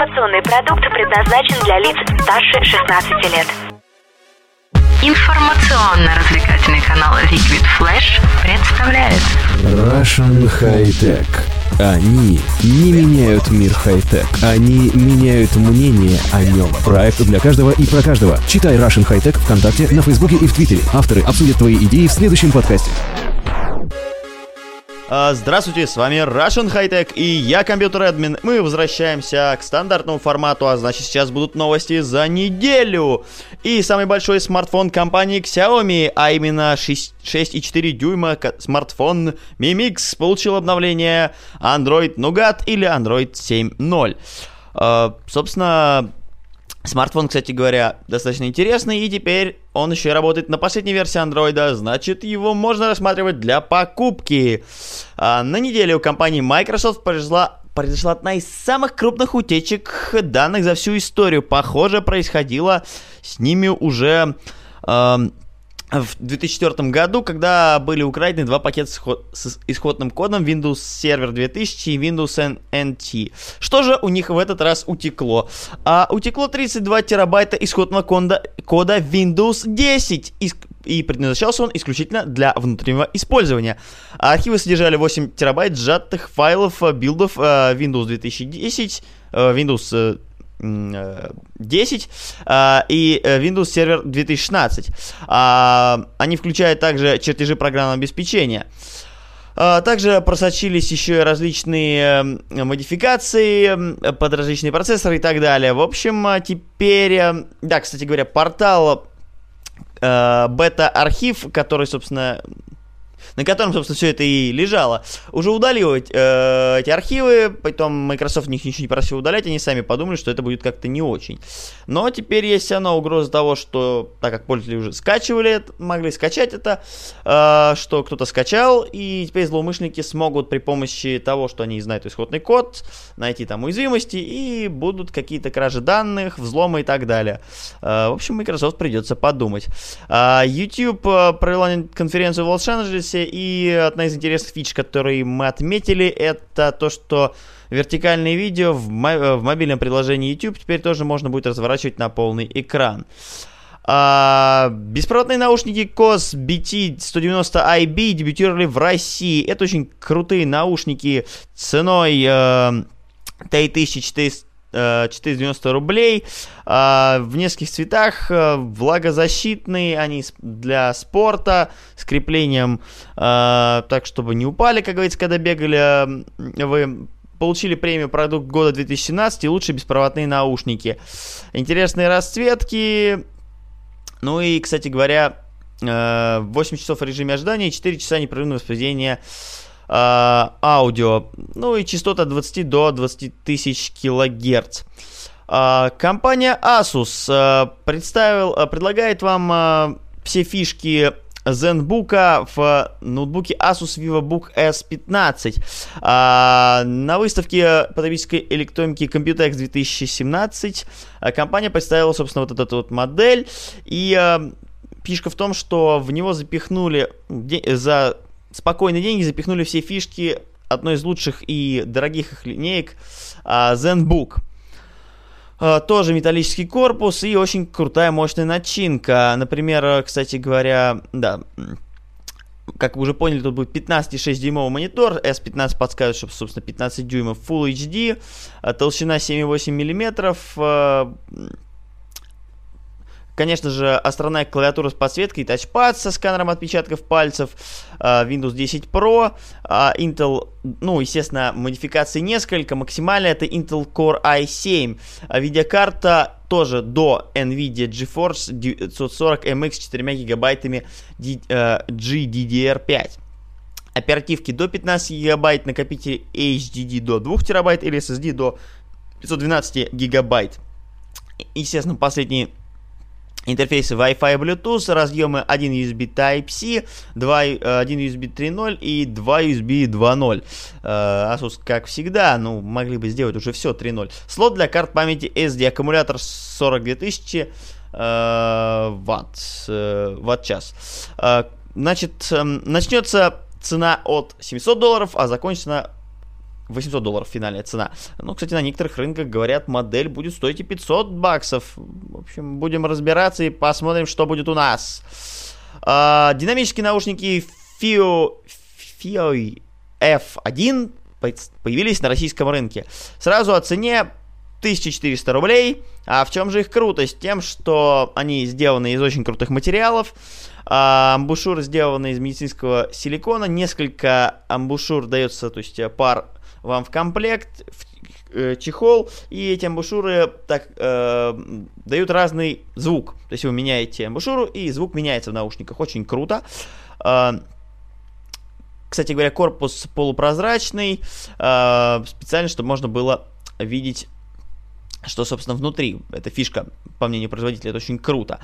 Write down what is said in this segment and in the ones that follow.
Информационный продукт предназначен для лиц старше 16 лет. Информационно-развлекательный канал Liquid Flash представляет Russian High Tech. Они не меняют мир хай-тек. Они меняют мнение о нем. Проект для каждого и про каждого. Читай Russian High Tech ВКонтакте, на Фейсбуке и в Твиттере. Авторы обсудят твои идеи в следующем подкасте. А, Здравствуйте, с вами Russian High Tech и я компьютер админ. Мы возвращаемся к стандартному формату, а значит сейчас будут новости за неделю. И самый большой смартфон компании Xiaomi, а именно 6 6,4 дюйма смартфон Mi Mix получил обновление Android Nougat или Android 7.0. А, Собственно, Смартфон, кстати говоря, достаточно интересный, и теперь он еще и работает на последней версии андроида, значит, его можно рассматривать для покупки. А, на неделе у компании Microsoft произошла, произошла одна из самых крупных утечек данных за всю историю. Похоже, происходило с ними уже... эм, в 2004 году, когда были украдены два пакета с, исход- с исходным кодом Windows Server 2000 и Windows NT. Что же у них в этот раз утекло? А, утекло 32 терабайта исходного кода, кода Windows 10. Ис- и предназначался он исключительно для внутреннего использования. Архивы содержали 8 терабайт сжатых файлов э, билдов э, Windows 2010, э, Windows 10 а, и э, Windows Server 2016. А, Они включают также чертежи программного обеспечения. А, Также просочились еще различные э, модификации под различные процессоры и так далее. В общем, теперь... э, Да, кстати говоря, портал э, бета-архив, который, собственно, на котором, собственно, все это и лежало, уже удалил э, эти архивы, потом Microsoft них ничего не просил удалять, они сами подумали, что это будет как-то не очень. Но теперь есть равно угроза того, что, так как пользователи уже скачивали, могли скачать это, э, что кто-то скачал, и теперь злоумышленники смогут при помощи того, что они знают исходный код, найти там уязвимости, и будут какие-то кражи данных, взломы и так далее. Э, в общем, Microsoft придется подумать. А, YouTube э, провела конференцию в Лос-Анджелесе, и одна из интересных фич, которые мы отметили, это то, что вертикальные видео в, мо- э, в мобильном приложении YouTube теперь тоже можно будет разворачивать на полный экран. А, беспроводные наушники KOS BT190IB дебютировали в России. Это очень крутые наушники ценой э, 3400 э, 490 рублей. А, в нескольких цветах э, влагозащитные они для спорта с креплением э, так чтобы не упали как говорится когда бегали. Э, вы получили премию продукт года 2017 и лучшие беспроводные наушники. Интересные расцветки. Ну и кстати говоря э, 8 часов в режиме ожидания и 4 часа непрерывного воспроизведения э, аудио. Ну и частота от 20 до 20 тысяч килогерц. А, Компания Asus э, представил, предлагает вам все фишки ZenBook в ноутбуке Asus VivoBook S15. А, на выставке потребительской электроники Computex 2017 э, компания представила, собственно, вот эту вот модель. И э, фишка в том, что в него запихнули за спокойные деньги запихнули все фишки одной из лучших и дорогих их линеек а, ZenBook. А, Тоже металлический корпус и очень крутая мощная начинка. Например, кстати говоря, да, как вы уже поняли, тут будет 15,6 дюймовый монитор, S15 подсказывает, что, собственно, 15 дюймов Full HD, а, толщина 7,8 миллиметров, Конечно же, островная клавиатура с подсветкой, тачпад со сканером отпечатков пальцев, а, Windows 10 Pro, а, Intel, ну, естественно, модификаций несколько, максимальная это Intel Core i7, а видеокарта тоже до NVIDIA GeForce 940 MX с 4 гигабайтами э, GDDR5. Оперативки до 15 гигабайт, накопитель HDD до 2 терабайт или SSD до 512 гигабайт. Естественно, последние интерфейсы Wi-Fi Bluetooth, разъемы 1 USB Type-C, 2, э, 1 USB 3.0 и 2 USB 2.0. Э, Asus, как всегда, ну, могли бы сделать уже все 3.0. Слот для карт памяти SD, аккумулятор 42 тысячи э, ватт, э, ватт-час. Э, Значит, эм, начнется цена от 700 долларов, а закончится 800 долларов финальная цена. Ну, кстати, на некоторых рынках, говорят, модель будет стоить и 500 баксов. В общем, будем разбираться и посмотрим, что будет у нас. А, динамические наушники FIO, FIO F1 появились на российском рынке. Сразу о цене 1400 рублей. А в чем же их крутость? Тем, что они сделаны из очень крутых материалов. А, амбушюры сделаны из медицинского силикона. Несколько амбушюр дается, то есть э, пар вам в комплект, в э, чехол, и эти амбушюры так, э, дают разный звук. То есть вы меняете амбушюру, и звук меняется в наушниках. Очень круто. Э, кстати говоря, корпус полупрозрачный, э, специально, чтобы можно было видеть что, собственно, внутри. Эта фишка, по мнению производителя, это очень круто.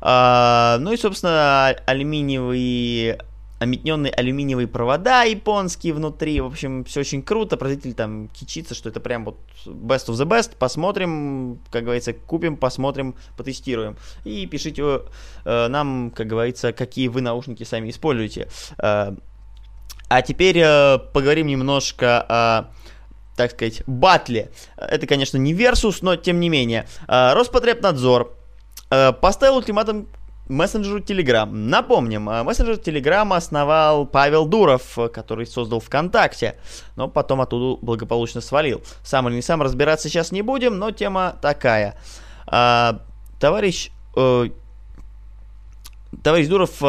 А, ну и, собственно, алюминиевые ометненные алюминиевые провода японские внутри. В общем, все очень круто. Производитель там кичится, что это прям вот best of the best. Посмотрим, как говорится, купим, посмотрим, потестируем. И пишите э, нам, как говорится, какие вы наушники сами используете. Э, а теперь э, поговорим немножко о так сказать, батле. Это, конечно, не Versus, но тем не менее. Э, Роспотребнадзор э, поставил ультиматум мессенджеру Telegram. Напомним, э, мессенджер Telegram основал Павел Дуров, который создал ВКонтакте, но потом оттуда благополучно свалил. Сам или не сам разбираться сейчас не будем, но тема такая. Товарищ, товарищ Дуров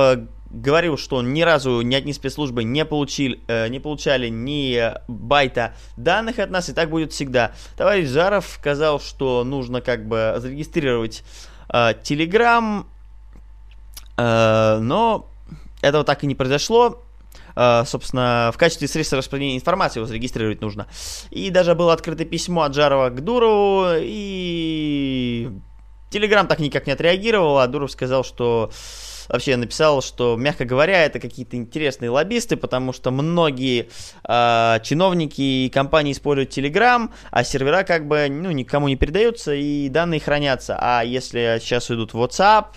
говорил, что ни разу ни одни спецслужбы не, получили, э, не получали ни байта данных от нас, и так будет всегда. Товарищ Жаров сказал, что нужно как бы зарегистрировать э, э, но этого так и не произошло. Uh, собственно, в качестве средства распространения информации его зарегистрировать нужно. И даже было открыто письмо от Жарова к Дурову, и Телеграм так никак не отреагировал, а Дуров сказал, что вообще написал, что, мягко говоря, это какие-то интересные лоббисты, потому что многие э, чиновники и компании используют Telegram, а сервера как бы ну, никому не передаются и данные хранятся. А если сейчас идут WhatsApp,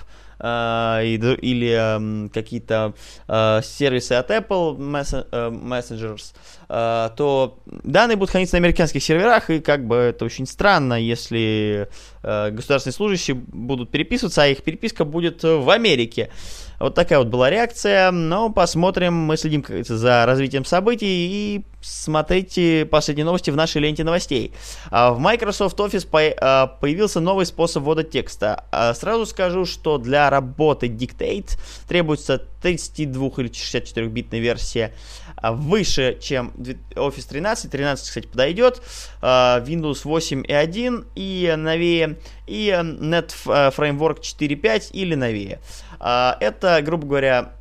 Uh, или uh, какие-то uh, сервисы от Apple Messengers, то данные будут храниться на американских серверах, и как бы это очень странно, если государственные служащие будут переписываться, а их переписка будет в Америке. Вот такая вот была реакция, но посмотрим, мы следим как за развитием событий и смотрите последние новости в нашей ленте новостей. А, в Microsoft Office а, появился новый способ ввода текста. А, сразу скажу, что для работы Dictate требуется 32 или 64-битная версия выше, чем Office 13. 13, кстати, подойдет. Windows 8 и 1 и новее. И Net Framework 4.5 или новее. Это, грубо говоря,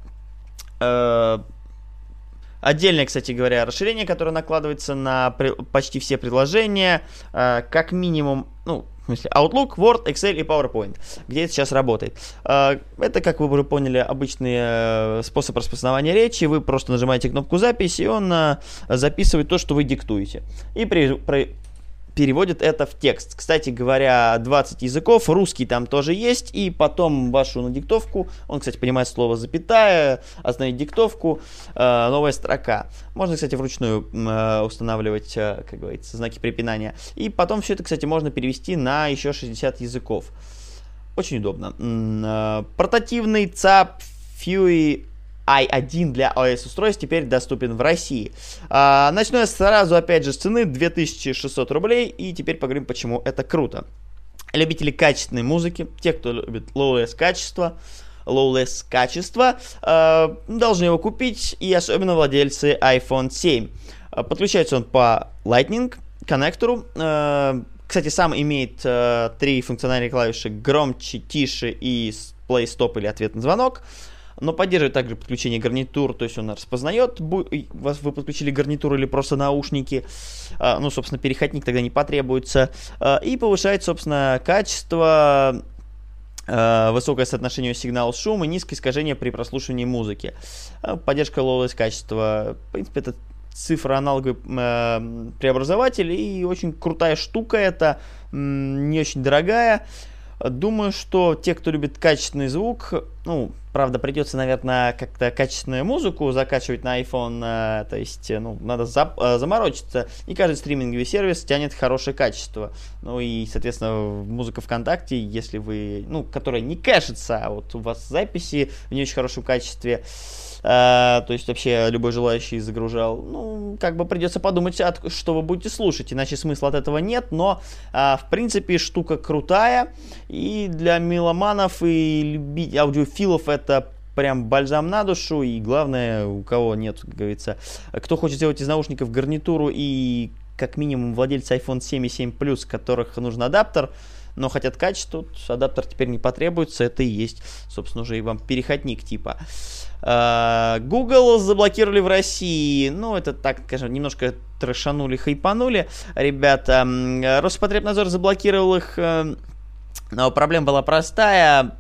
Отдельное, кстати говоря, расширение, которое накладывается на почти все предложения, э, как минимум, ну, в смысле, Outlook, Word, Excel и PowerPoint, где это сейчас работает. Э, это, как вы уже поняли, обычный э, способ распознавания речи. Вы просто нажимаете кнопку запись, и он записывает то, что вы диктуете. И при, при, переводит это в текст. Кстати говоря, 20 языков, русский там тоже есть, и потом вашу на диктовку, он, кстати, понимает слово запятая, остановить диктовку, э, новая строка. Можно, кстати, вручную э, устанавливать, э, как говорится, знаки препинания. И потом все это, кстати, можно перевести на еще 60 языков. Очень удобно. Э, портативный ЦАП Fury i1 для iOS устройств теперь доступен в России. А, начну я сразу, опять же, с цены 2600 рублей, и теперь поговорим, почему это круто. Любители качественной музыки, те, кто любит low-less качество, low-less качество, э, должны его купить, и особенно владельцы iPhone 7. А, подключается он по Lightning коннектору. Кстати, сам имеет три функциональные клавиши громче, тише и play, stop или ответ на звонок но поддерживает также подключение гарнитур, то есть он распознает, вас вы подключили гарнитуру или просто наушники, а, ну, собственно, переходник тогда не потребуется, а, и повышает, собственно, качество а, высокое соотношение сигнал-шум и низкое искажение при прослушивании музыки. Поддержка lowless качества. В принципе, это цифра аналоговый э, преобразователь и очень крутая штука это, не очень дорогая. Думаю, что те, кто любит качественный звук, ну, правда, придется, наверное, как-то качественную музыку закачивать на iPhone, э, то есть, э, ну, надо за, э, заморочиться, и каждый стриминговый сервис тянет хорошее качество. Ну и, соответственно, музыка ВКонтакте, если вы, ну, которая не кэшится, а вот у вас записи в не очень хорошем качестве, Uh, то есть вообще любой желающий загружал. Ну, как бы придется подумать, от, что вы будете слушать, иначе смысла от этого нет. Но, uh, в принципе, штука крутая. И для меломанов и любить аудиофилов это прям бальзам на душу. И главное, у кого нет, как говорится, кто хочет сделать из наушников гарнитуру и как минимум владельцы iPhone 7 и 7 Plus, которых нужен адаптер, но хотят качество, адаптер теперь не потребуется, это и есть, собственно, уже и вам переходник типа. А, Google заблокировали в России. Ну, это так, скажем, немножко трешанули, хайпанули. Ребята, Роспотребнадзор заблокировал их. Э, но проблема была простая.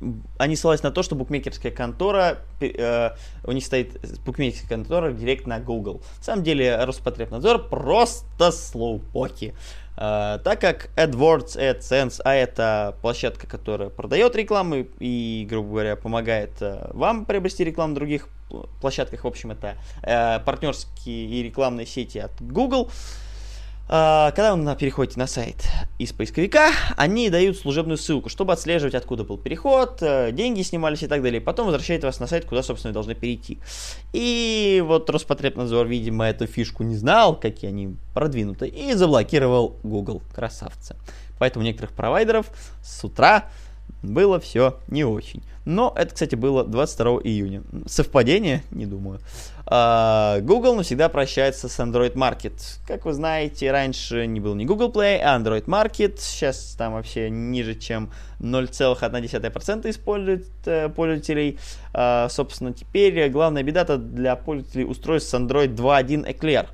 Э, они ссылались на то, что букмекерская контора, э, у них стоит букмекерская контора директ на Google. На самом деле Роспотребнадзор просто слоупоки. Uh, так как AdWords, AdSense, а это площадка, которая продает рекламу и, грубо говоря, помогает uh, вам приобрести рекламу на других площадках, в общем, это uh, партнерские и рекламные сети от Google, а, когда вы переходите на сайт из поисковика, они дают служебную ссылку, чтобы отслеживать, откуда был переход, э, деньги снимались и так далее. Потом возвращает вас на сайт, куда, собственно, должны перейти. И вот Роспотребнадзор, видимо, эту фишку не знал, какие они продвинуты, и заблокировал Google. Красавцы. Поэтому у некоторых провайдеров с утра было все не очень. Но это, кстати, было 22 июня. Совпадение? Не думаю. А, Google навсегда прощается с Android Market. Как вы знаете, раньше не был ни Google Play, а Android Market. Сейчас там вообще ниже, чем 0,1% используют э, пользователей. А, собственно, теперь главная беда-то для пользователей устройств с Android 2.1 Eclair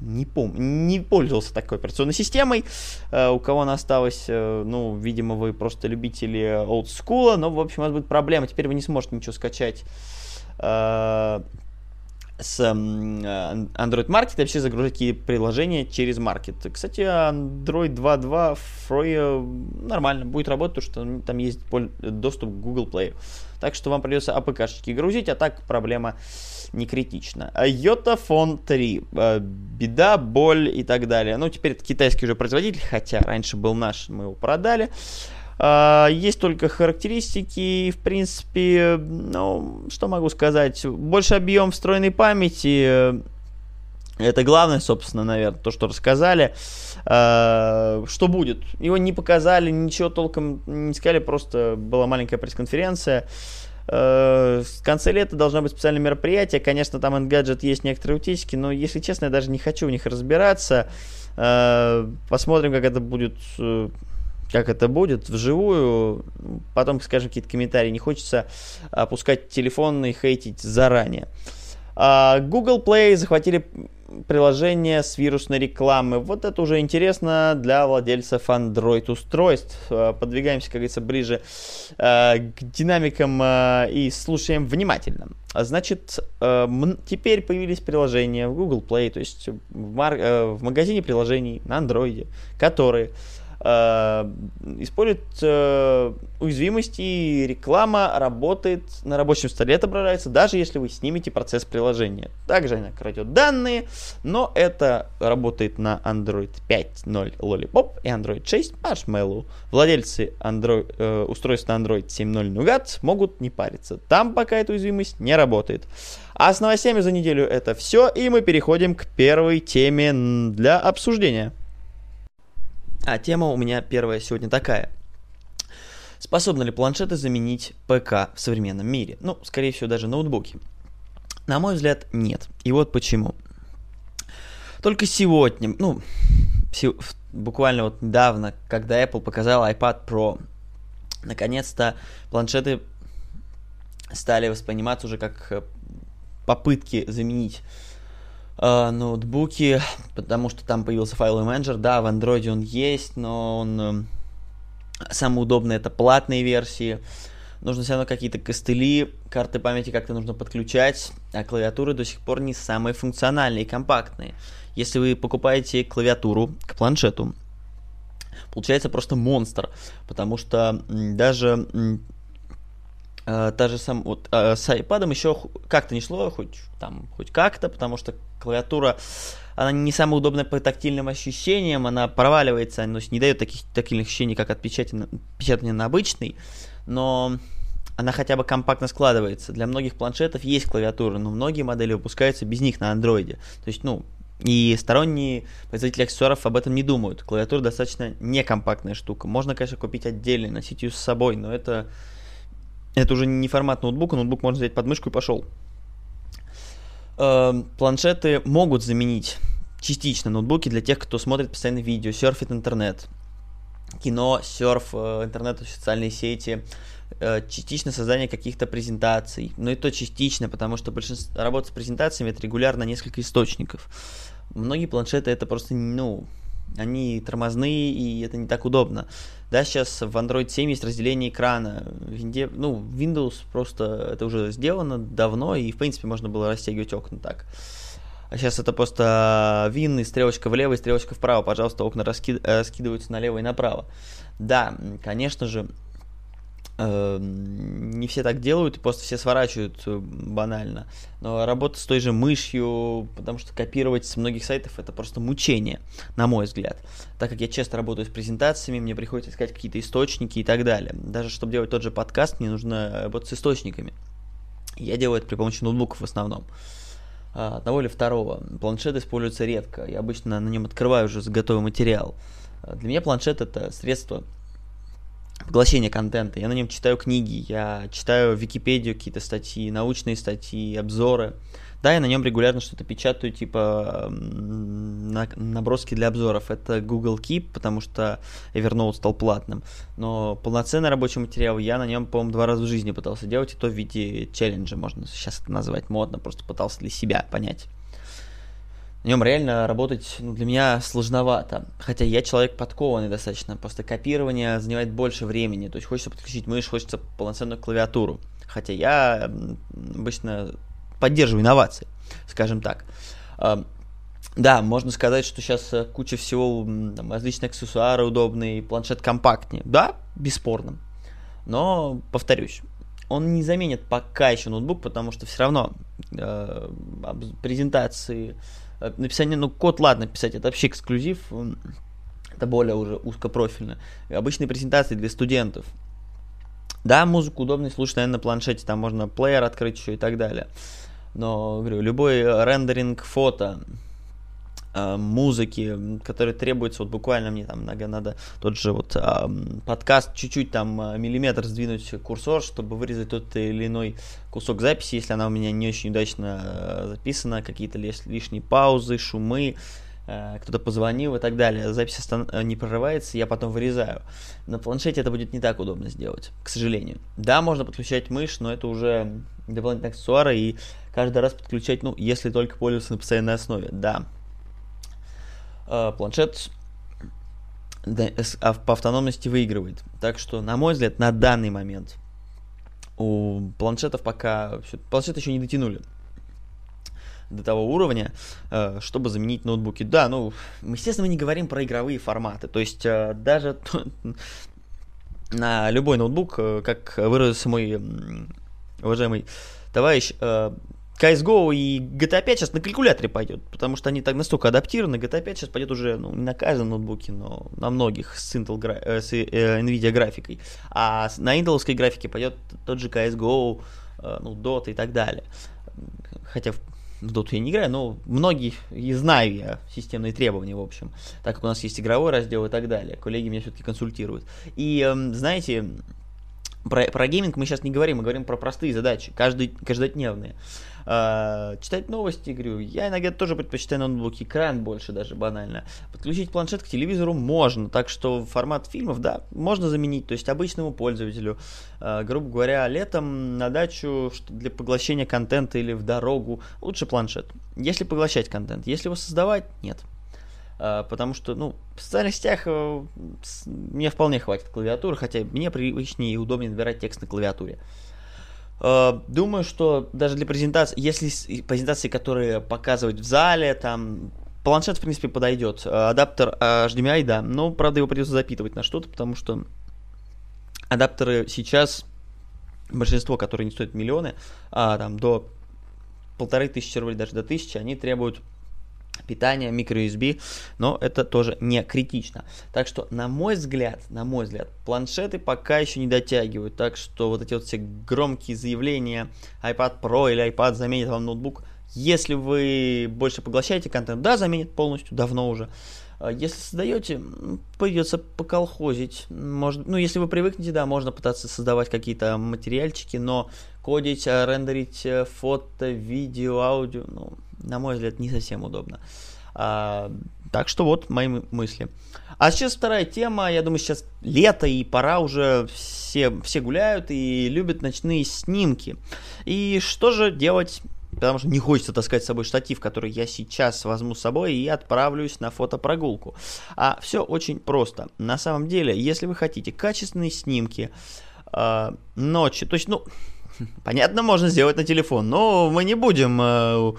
не помню, не пользовался такой операционной системой. Uh, у кого она осталась, uh, ну, видимо, вы просто любители олдскула, но, в общем, у вас будет проблема. Теперь вы не сможете ничего скачать uh, с Android Market и вообще загружать какие приложения через Market. Кстати, Android 2.2 Free нормально будет работать, потому что там есть доступ к Google Play. Так что вам придется APK-шечки грузить, а так проблема не критична. Йота Фон 3. Беда, боль и так далее. Ну, теперь это китайский уже производитель, хотя раньше был наш, мы его продали. Есть только характеристики, в принципе, ну, что могу сказать, больше объем встроенной памяти, это главное, собственно, наверное, то, что рассказали. Uh, что будет? Его не показали, ничего толком не сказали, просто была маленькая пресс-конференция. Uh, в конце лета должно быть специальное мероприятие. Конечно, там Engadget есть некоторые утечки, но, если честно, я даже не хочу в них разбираться. Посмотрим, как это будет как это будет вживую. Потом скажем какие-то комментарии. Не хочется опускать телефон и хейтить заранее. А, Google Play захватили приложение с вирусной рекламой. Вот это уже интересно для владельцев Android устройств. А, подвигаемся, как говорится, ближе а, к динамикам и слушаем внимательно. Значит, теперь появились приложения в Google Play, то есть в, магазине приложений на Android, которые Э, использует э, уязвимости, реклама работает на рабочем столе, отображается, даже если вы снимете процесс приложения. Также она крадет данные, но это работает на Android 5.0 Lollipop и Android 6 Marshmallow. Владельцы Android, э, устройств на Android 7.0 Nougat могут не париться. Там пока эта уязвимость не работает. А с новостями за неделю это все, и мы переходим к первой теме для обсуждения. А тема у меня первая сегодня такая. Способны ли планшеты заменить ПК в современном мире? Ну, скорее всего, даже ноутбуки. На мой взгляд, нет. И вот почему. Только сегодня, ну, буквально вот недавно, когда Apple показал iPad Pro, наконец-то планшеты стали восприниматься уже как э, попытки заменить э, ноутбуки, потому что там появился файловый менеджер. Да, в Android он есть, но он э, самый удобный это платные версии. Нужно все равно какие-то костыли, карты памяти как-то нужно подключать, а клавиатуры до сих пор не самые функциональные и компактные. Если вы покупаете клавиатуру к планшету, получается просто монстр, потому что даже э, та же сам вот э, с iPad еще как-то не шло, хоть там хоть как-то, потому что клавиатура она не самая удобная по тактильным ощущениям, она проваливается, но не дает таких тактильных ощущений, как от печатания на обычный, но она хотя бы компактно складывается. Для многих планшетов есть клавиатура, но многие модели выпускаются без них на андроиде. То есть, ну, и сторонние производители аксессуаров об этом не думают. Клавиатура достаточно некомпактная штука. Можно, конечно, купить отдельно, носить ее с собой, но это, это уже не формат ноутбука. Ноутбук можно взять под мышку и пошел. Эм, планшеты могут заменить частично ноутбуки для тех, кто смотрит постоянно видео, серфит интернет, кино, серф, э, интернет, социальные сети, э, частично создание каких-то презентаций. Но и то частично, потому что большинство работа с презентациями это регулярно несколько источников. Многие планшеты это просто, ну, они тормозные, и это не так удобно. Да, сейчас в Android 7 есть разделение экрана. Винде, ну, Windows просто это уже сделано давно, и, в принципе, можно было растягивать окна так. А сейчас это просто вин и стрелочка влево и стрелочка вправо. Пожалуйста, окна раски... раскидываются налево и направо. Да, конечно же, не все так делают, и просто все сворачивают э, банально. Но работа с той же мышью, потому что копировать с многих сайтов это просто мучение, на мой взгляд. Так как я часто работаю с презентациями, мне приходится искать какие-то источники и так далее. Даже чтобы делать тот же подкаст, мне нужно работать с источниками. Я делаю это при помощи ноутбуков в основном. А, одного или второго. Планшет используется редко. Я обычно на нем открываю уже готовый материал. Для меня планшет это средство поглощение контента. Я на нем читаю книги, я читаю Википедию какие-то статьи, научные статьи, обзоры. Да, я на нем регулярно что-то печатаю, типа на, наброски для обзоров. Это Google Keep, потому что Evernote стал платным. Но полноценный рабочий материал я на нем, по-моему, два раза в жизни пытался делать, и то в виде челленджа, можно сейчас это назвать модно, просто пытался для себя понять на нем реально работать ну, для меня сложновато. Хотя я человек подкованный достаточно. Просто копирование занимает больше времени. То есть хочется подключить мышь, хочется полноценную клавиатуру. Хотя я обычно поддерживаю инновации, скажем так. Да, можно сказать, что сейчас э, куча всего, там, различные аксессуары удобные, планшет компактнее. Да, бесспорно. Но, повторюсь, он не заменит пока еще ноутбук, потому что все равно э, презентации, написание, ну, код, ладно, писать, это вообще эксклюзив, это более уже узкопрофильно. Обычные презентации для студентов. Да, музыку удобно слушать, наверное, на планшете, там можно плеер открыть еще и так далее. Но, говорю, любой рендеринг фото, Э, музыки, которые требуется, вот буквально мне там надо, надо тот же вот э, подкаст чуть-чуть там э, миллиметр сдвинуть курсор, чтобы вырезать тот или иной кусок записи, если она у меня не очень удачно э, записана, какие-то лишние паузы, шумы, э, кто-то позвонил и так далее. Запись остан- не прорывается, я потом вырезаю. На планшете это будет не так удобно сделать, к сожалению. Да, можно подключать мышь, но это уже дополнительные аксессуары, и каждый раз подключать, ну, если только пользоваться на постоянной основе, да. Э, планшет а, по автономности выигрывает. Так что, на мой взгляд, на данный момент у планшетов пока... Планшеты еще не дотянули до того уровня, э, чтобы заменить ноутбуки. Да, ну, естественно, мы не говорим про игровые форматы. То есть, э, даже на любой ноутбук, как выразился мой уважаемый товарищ, CSGO и GTA 5 сейчас на калькуляторе пойдет, потому что они так настолько адаптированы. GTA 5 сейчас пойдет уже ну, не на каждом ноутбуке, но на многих с, Intel, э, с э, NVIDIA графикой. А на Intel графике пойдет тот же CSGO, э, ну, Dota и так далее. Хотя в, в Dota я не играю, но многие и знаю я системные требования, в общем. Так как у нас есть игровой раздел и так далее. Коллеги меня все-таки консультируют. И, э, знаете, про, про гейминг мы сейчас не говорим, мы говорим про простые задачи, каждый, каждодневные. А, читать новости, говорю, я иногда тоже предпочитаю ноутбук, экран больше даже банально. Подключить планшет к телевизору можно, так что формат фильмов, да, можно заменить, то есть обычному пользователю, э, грубо говоря, летом на дачу для поглощения контента или в дорогу, лучше планшет. Если поглощать контент, если его создавать, нет. Uh, потому что, ну, в социальных сетях uh, мне вполне хватит клавиатуры, хотя мне привычнее и удобнее набирать текст на клавиатуре. Э, думаю, что даже для презентации, если презентации, которые показывать в зале, там планшет, в принципе, подойдет. Адаптер HDMI, да, но, правда, его придется запитывать на что-то, потому что адаптеры сейчас, большинство, которые не стоят миллионы, а там до полторы тысячи рублей, даже до тысячи, они требуют питания, microUSB, но это тоже не критично. Так что, на мой взгляд, на мой взгляд, планшеты пока еще не дотягивают, так что вот эти вот все громкие заявления iPad Pro или iPad заменит вам ноутбук, если вы больше поглощаете контент, да, заменит полностью, давно уже. А если создаете, придется поколхозить. Может, ну, если вы привыкнете, да, можно пытаться создавать какие-то материальчики, но кодить, а, рендерить э, фото, видео, аудио, ну, на мой взгляд, не совсем удобно. А, так что вот мои мысли. А сейчас вторая тема. Я думаю, сейчас лето и пора уже все, все гуляют и любят ночные снимки. И что же делать потому что не хочется таскать с собой штатив, который я сейчас возьму с собой и отправлюсь на фотопрогулку. А все очень просто. На самом деле, если вы хотите качественные снимки э, ночью, то есть, ну, понятно, можно сделать на телефон, но мы не будем э,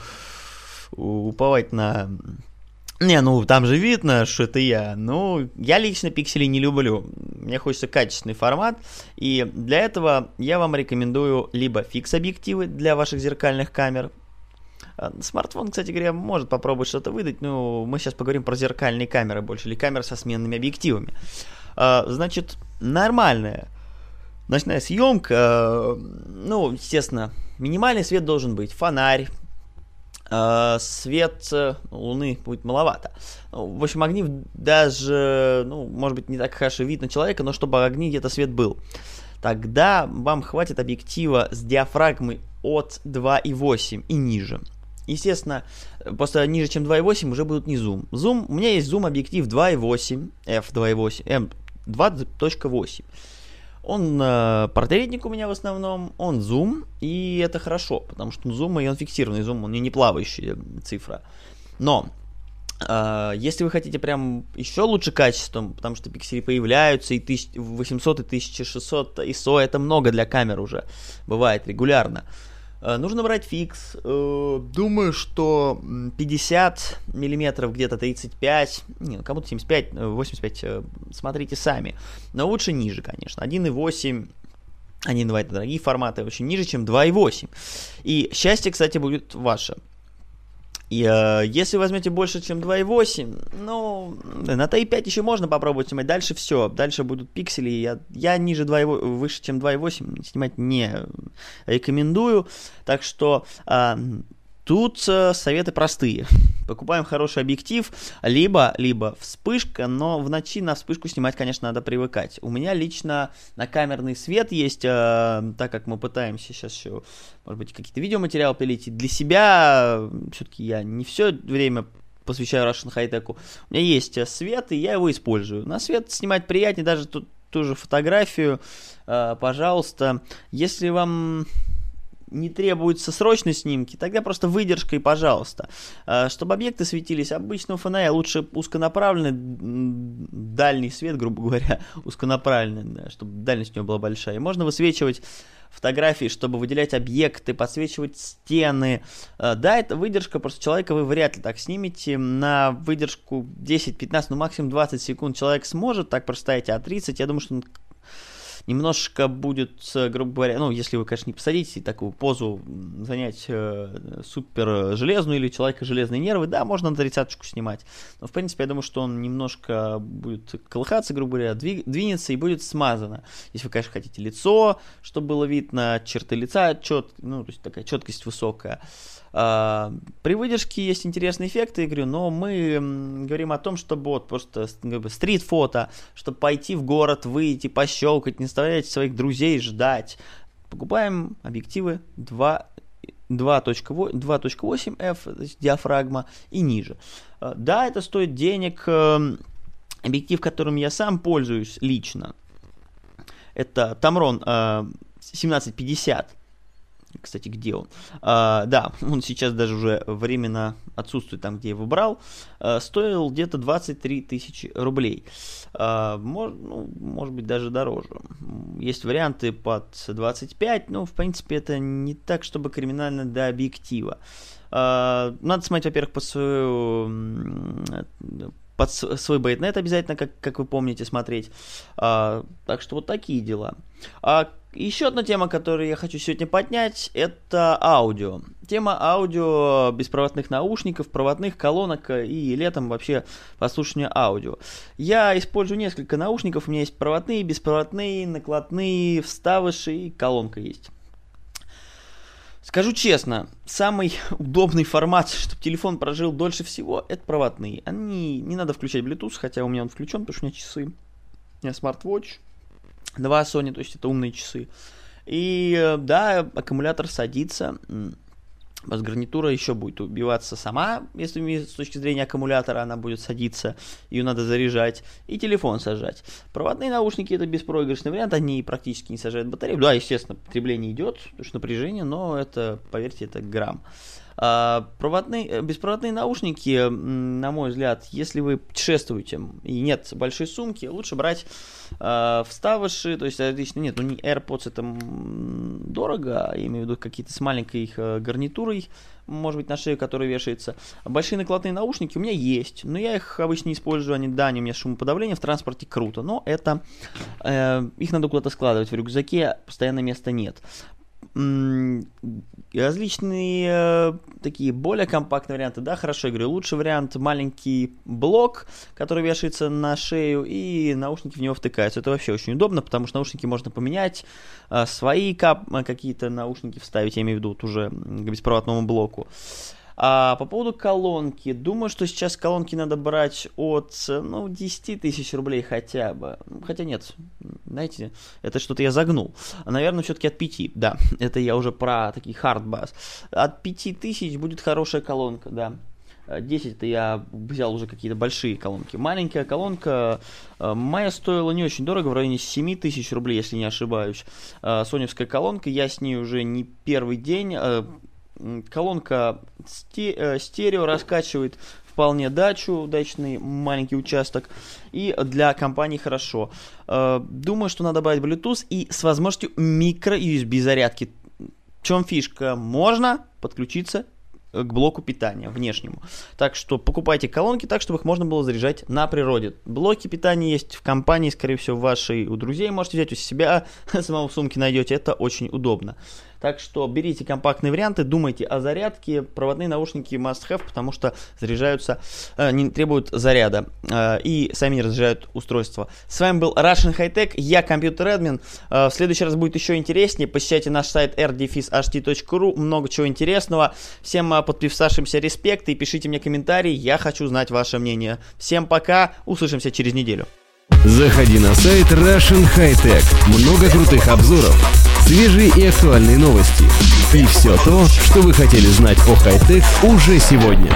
уповать на не, ну там же видно, что это я. Ну, я лично пиксели не люблю. Мне хочется качественный формат. И для этого я вам рекомендую либо фикс-объективы для ваших зеркальных камер. А, смартфон, кстати говоря, может попробовать что-то выдать, но мы сейчас поговорим про зеркальные камеры больше, или камеры со сменными объективами. А, значит, нормальная ночная съемка, ну, естественно, минимальный свет должен быть, фонарь, свет э, Луны будет маловато. В общем, огни даже, ну, может быть, не так хорошо видно человека, но чтобы огни где-то свет был. Тогда вам хватит объектива с диафрагмой от 2,8 и ниже. Естественно, просто ниже, чем 2.8 уже будут не зум. Зум, у меня есть зум объектив 2.8, f2.8, m2.8. Он э, портретник у меня в основном, он зум, и это хорошо, потому что зум, и он фиксированный зум, он не плавающая цифра. Но Uh, если вы хотите прям еще лучше качеством, потому что пиксели появляются, и 1800, и 1600 ISO это много для камер уже, бывает регулярно. Uh, нужно брать фикс. Uh, думаю, что 50 миллиметров, где-то 35, не, ну кому-то 75, 85, uh, смотрите сами. Но лучше ниже, конечно. 1.8 1.2 это дорогие форматы, очень ниже, чем 2.8. И счастье, кстати, будет ваше. И э, если возьмете больше, чем 2.8, ну, на T5 еще можно попробовать снимать. Дальше все. Дальше будут пиксели. Я, я ниже 2.8, выше, чем 2.8 снимать не рекомендую. Так что э, Тут э, советы простые. Покупаем хороший объектив, либо, либо вспышка, но в ночи на вспышку снимать, конечно, надо привыкать. У меня лично на камерный свет есть, э, так как мы пытаемся сейчас еще, может быть, какие-то видеоматериалы пилить. И для себя, все-таки я не все время посвящаю Russian High Tech. У меня есть э, свет, и я его использую. На свет снимать приятнее, даже тут ту же фотографию, э, пожалуйста. Если вам не требуются срочные снимки, тогда просто выдержка и пожалуйста. А, чтобы объекты светились, обычного фонаря лучше узконаправленный дальний свет, грубо говоря, узконаправленный, да, чтобы дальность у него была большая. И можно высвечивать фотографии, чтобы выделять объекты, подсвечивать стены. А, да, это выдержка, просто человека вы вряд ли так снимете. На выдержку 10-15, ну максимум 20 секунд человек сможет так простоять, а 30, я думаю, что он немножко будет, грубо говоря, ну, если вы, конечно, не посадите такую позу, занять э, супер железную или человека железные нервы, да, можно на тридцаточку снимать. Но, в принципе, я думаю, что он немножко будет колыхаться, грубо говоря, двиг, двинется и будет смазано. Если вы, конечно, хотите лицо, чтобы было видно, черты лица, чет, ну, то есть такая четкость высокая. А, при выдержке есть интересные эффекты, я говорю, но мы говорим о том, чтобы вот просто как бы, стрит-фото, чтобы пойти в город, выйти, пощелкать, не заставлять своих друзей ждать. Покупаем объективы 2 2.8f, диафрагма и ниже. А, да, это стоит денег. Эм, объектив, которым я сам пользуюсь лично, это Tamron 1750 э, кстати, где он? А, да, он сейчас даже уже временно отсутствует там, где его брал. А, стоил где-то 23 тысячи рублей. А, мож, ну, может быть, даже дороже. Есть варианты под 25, но, в принципе, это не так, чтобы криминально до объектива. А, надо смотреть, во-первых, под свою под свой бейтнет обязательно, как, как вы помните, смотреть. А, так что вот такие дела. А еще одна тема, которую я хочу сегодня поднять, это аудио. Тема аудио, беспроводных наушников, проводных колонок и летом вообще послушания аудио. Я использую несколько наушников, у меня есть проводные, беспроводные, накладные, вставыши и колонка есть. Скажу честно, самый удобный формат, чтобы телефон прожил дольше всего, это проводные. Они не надо включать Bluetooth, хотя у меня он включен, потому что у меня часы. У меня смарт-вотч, два Sony, то есть это умные часы. И э, да, аккумулятор садится, Бас-гарнитура еще будет убиваться сама, если с точки зрения аккумулятора она будет садиться, ее надо заряжать, и телефон сажать. Проводные наушники это беспроигрышный вариант, они практически не сажают батарею. Да, естественно, потребление идет, потому что напряжение, но это, поверьте, это грамм. А, проводные, э, беспроводные наушники, на мой взгляд, если вы путешествуете и нет большой сумки, лучше брать э, вставыши, то есть отлично нет, ну не AirPods это дорого, я имею в виду какие-то с маленькой их э, гарнитурой, может быть, на шею, которая вешается. Большие накладные наушники у меня есть, но я их обычно не использую, они, да, они у меня шумоподавление, в транспорте круто, но это, э, их надо куда-то складывать в рюкзаке, постоянно места нет различные э, такие более компактные варианты, да, хорошо, я говорю, лучший вариант маленький блок, который вешается на шею, и наушники в него втыкаются. Это вообще очень удобно, потому что наушники можно поменять, э, свои кап- какие-то наушники вставить, я имею в виду вот уже к беспроводному блоку. А по поводу колонки, думаю, что сейчас колонки надо брать от, ну, 10 тысяч рублей хотя бы. Хотя нет, знаете, это что-то я загнул. Наверное, все-таки от 5, да. Это я уже про такие хардбас. От 5 тысяч будет хорошая колонка, да. 10 это я взял уже какие-то большие колонки. Маленькая колонка э, моя стоила не очень дорого, в районе 7 тысяч рублей, если не ошибаюсь. Э, соневская колонка, я с ней уже не первый день. Колонка э, стерео раскачивает вполне дачу, дачный маленький участок. И для компании хорошо. Э, думаю, что надо добавить Bluetooth и с возможностью микро-USB зарядки. В чем фишка? Можно подключиться к блоку питания внешнему. Так что покупайте колонки так, чтобы их можно было заряжать на природе. Блоки питания есть в компании, скорее всего, вашей, у друзей можете взять, у себя, самого в сумке найдете, это очень удобно. Так что берите компактные варианты, думайте о зарядке. Проводные наушники must have, потому что заряжаются, э, не требуют заряда э, и сами не разряжают устройство. С вами был Russian High Tech, я компьютер админ. Э, в следующий раз будет еще интереснее. Посещайте наш сайт rdefisht.ru, много чего интересного. Всем э, подписавшимся респект и пишите мне комментарии, я хочу знать ваше мнение. Всем пока, услышимся через неделю. Заходи на сайт Russian High Tech. Много крутых обзоров, свежие и актуальные новости. И все то, что вы хотели знать о хай-тек уже сегодня.